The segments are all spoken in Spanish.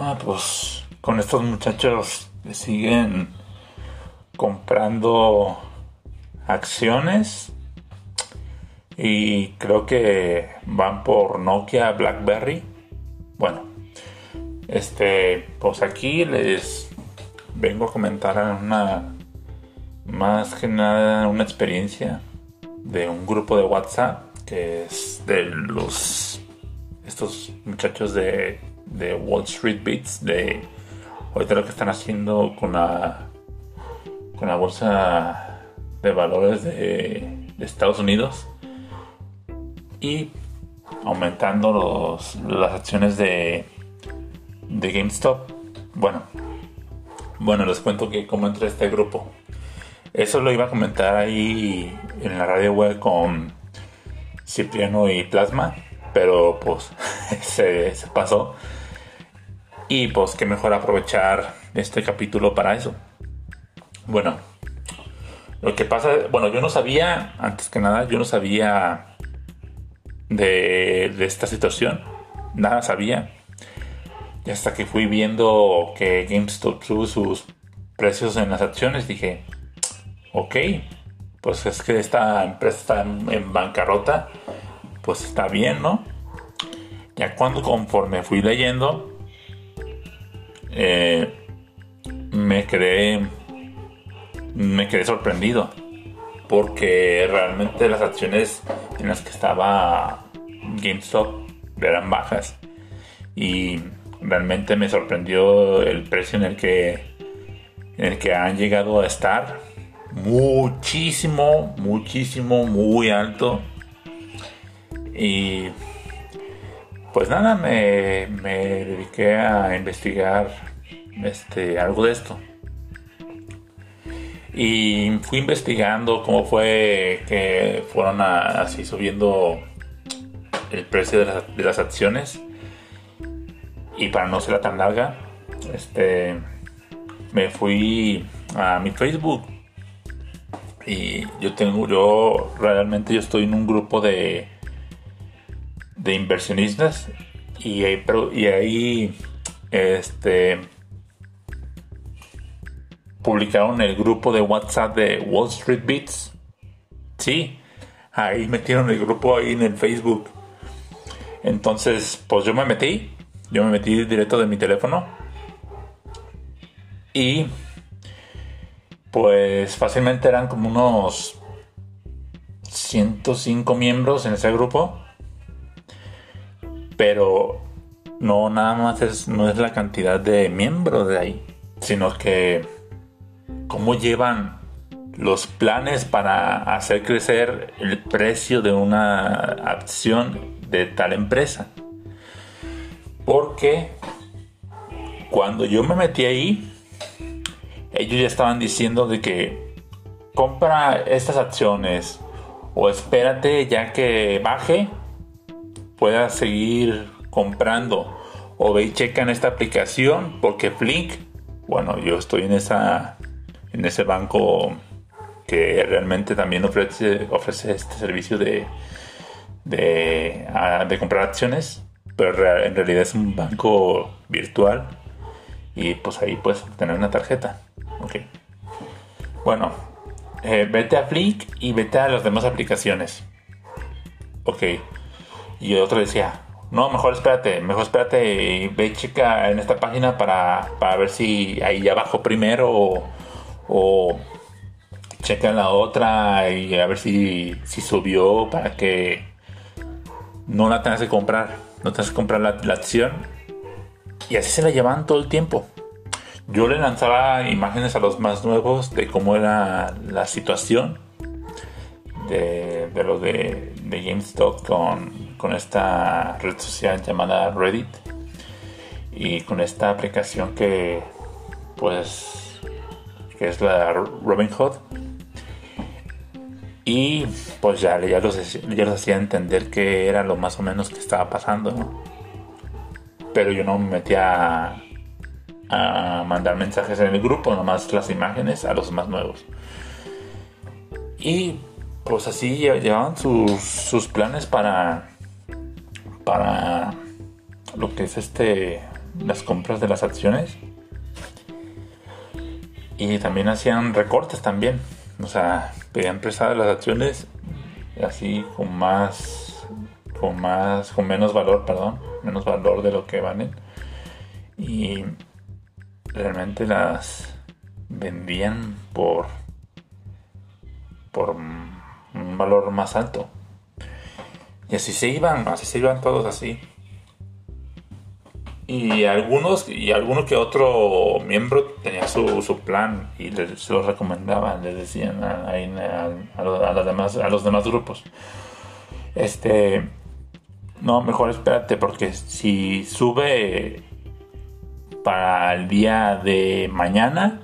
Ah, pues con estos muchachos siguen comprando acciones y creo que van por Nokia, BlackBerry. Bueno, este, pues aquí les vengo a comentar una más que nada una experiencia de un grupo de WhatsApp que es de los estos muchachos de, de Wall Street Beats de ahorita lo que están haciendo con la con la bolsa de valores de, Estados Unidos y aumentando los, las acciones de, de GameStop. Bueno, bueno, les cuento que cómo entré a este grupo. Eso lo iba a comentar ahí en la radio web con Cipriano y Plasma, pero pues se, se pasó. Y pues que mejor aprovechar este capítulo para eso. Bueno, lo que pasa, bueno, yo no sabía, antes que nada, yo no sabía de, de esta situación, nada sabía. Y hasta que fui viendo que GameStop subió sus precios en las acciones, dije, ok, pues es que esta empresa está en, bancarrota, pues está bien, ¿no? Ya cuando conforme fui leyendo, eh, me quedé, me quedé sorprendido, porque realmente las acciones en las que estaba GameStop eran bajas y realmente me sorprendió el precio en el que en el que han llegado a estar muchísimo, muchísimo, muy alto. Y pues nada, me, dediqué a investigar este, algo de esto. Y fui investigando cómo fue que fueron así subiendo el precio de las, acciones. Y para no ser tan larga, este, me fui a mi Facebook y yo tengo, yo realmente yo estoy en un grupo de, de inversionistas y ahí, este, publicaron el grupo de WhatsApp de Wall Street Beats. Sí, ahí metieron el grupo ahí en el Facebook. Entonces, pues yo me metí, yo me metí directo de mi teléfono y pues fácilmente eran como unos 105 miembros en ese grupo. Pero no nada más es, no es la cantidad de miembros de ahí, sino que cómo llevan los planes para hacer crecer el precio de una acción de tal empresa. Porque cuando yo me metí ahí, ellos ya estaban diciendo de que compra estas acciones o espérate ya que baje, puedas seguir comprando o ve y checa en esta aplicación porque Flink, bueno, yo estoy en esa en ese banco que realmente también ofrece, ofrece este servicio de, de, ah, de comprar acciones, pero en realidad es un banco virtual y pues ahí puedes tener una tarjeta. Ok. Bueno, eh, vete a Flick y vete a las demás aplicaciones. Ok. Y otro decía, no, mejor espérate, mejor espérate y ve chica en esta página para, ver si ahí abajo primero o, checa en la otra y a ver si, si subió para que no la tengas que comprar, no tengas que comprar la, la acción. Y así se la llevan todo el tiempo. Yo le lanzaba imágenes a los más nuevos de cómo era la situación de, de lo de, de GameStop con, con esta red social llamada Reddit y con esta aplicación que pues que es la Robinhood y pues ya, ya, los, ya los hacía entender que era lo más o menos que estaba pasando ¿no? pero yo no me metía a mandar mensajes en el grupo, nomás las imágenes a los más nuevos. Y pues así llevaban sus, sus planes para, para lo que es este las compras de las acciones. Y también hacían recortes también. O sea, pedían prestadas las acciones así con más, con más, con menos valor, perdón, menos valor de lo que valen. Y realmente las vendían por, por un valor más alto. Y así se iban, así se iban todos así. Y algunos, y alguno que otro miembro tenía su, su plan y les, se lo recomendaban, les decían a, los, demás, a los demás grupos. Este, no, mejor espérate porque si sube para el día de mañana,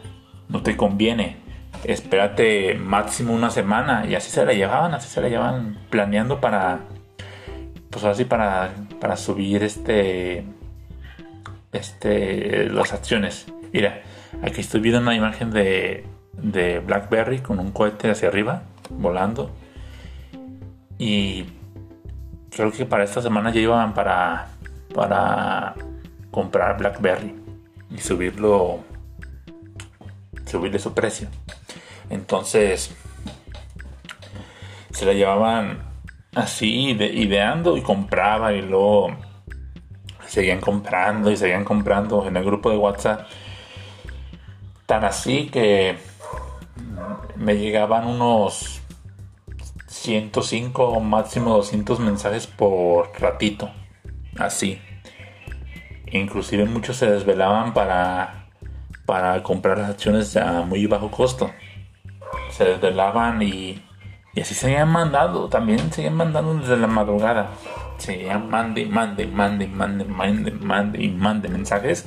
no te conviene. Espérate máximo una semana y así se la llevaban, así se la llevaban planeando para, pues así para, para subir este este, las acciones. Mira, aquí estoy viendo una imagen de, de BlackBerry con un cohete hacia arriba, volando. Y creo que para esta semana ya iban para, para comprar BlackBerry y subirlo, subirle su precio. Entonces, se la llevaban así, ideando y compraba y luego seguían comprando y seguían comprando en el grupo de WhatsApp. Tan así que me llegaban unos 105 o máximo 200 mensajes por ratito. Así. Inclusive muchos se desvelaban para, para comprar las acciones a muy bajo costo. Se desvelaban y, y así seguían mandando. También seguían mandando desde la madrugada se mande, mande, mande, mande, mande, mande y mande mensajes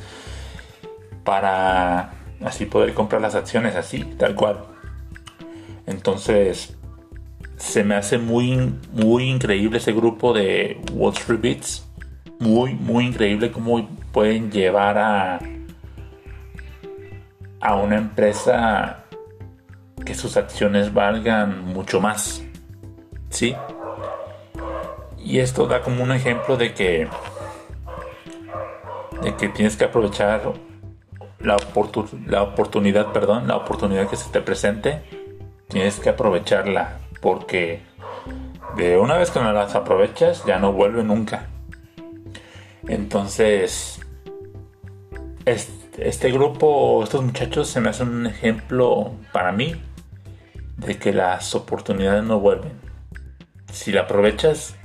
para así poder comprar las acciones así, tal cual. Entonces, se me hace muy, muy increíble ese grupo de Wall Street Beats. Muy, muy increíble cómo pueden llevar a, a una empresa que sus acciones valgan mucho más. ¿Sí? Y esto da como un ejemplo de que, de que tienes que aprovechar la, la oportunidad, perdón, la oportunidad que se te presente, tienes que aprovecharla porque de una vez que no las aprovechas ya no vuelve nunca. Entonces, este grupo, estos muchachos se me hacen un ejemplo para mí de que las oportunidades no vuelven. Si la aprovechas,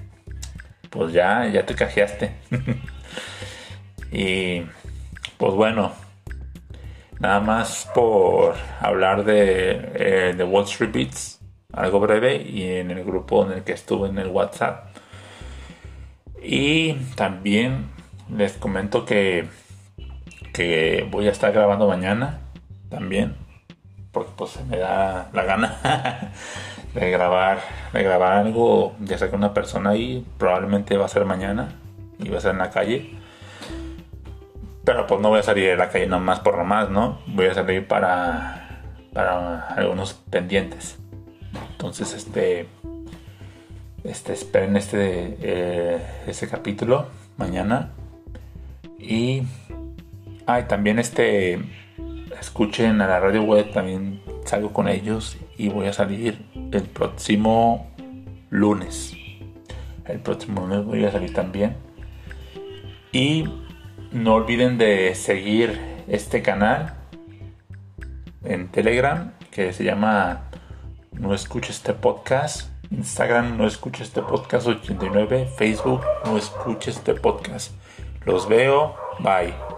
pues ya, ya te cajeaste. y pues bueno, nada más por hablar de, eh, de Wall Street Beats, algo breve, y en el grupo en el que estuve en el WhatsApp. Y también les comento que, que voy a estar grabando mañana también, porque pues se me da la gana. de grabar, de grabar algo, ya sea con una persona ahí, probablemente va a ser mañana y va a ser en la calle. Pero pues no voy a salir de la calle nomás por nomás, ¿no? Voy a salir para, para algunos pendientes. Entonces, este, este, esperen este, eh, este capítulo mañana. Y, ay, también este, escuchen a la radio web, también salgo con ellos y voy a salir el próximo lunes. El próximo lunes voy a salir también. Y no olviden de seguir este canal en Telegram que se llama No escuches este podcast. Instagram no escuches este podcast 89. Facebook no escuches este podcast. Los veo. Bye.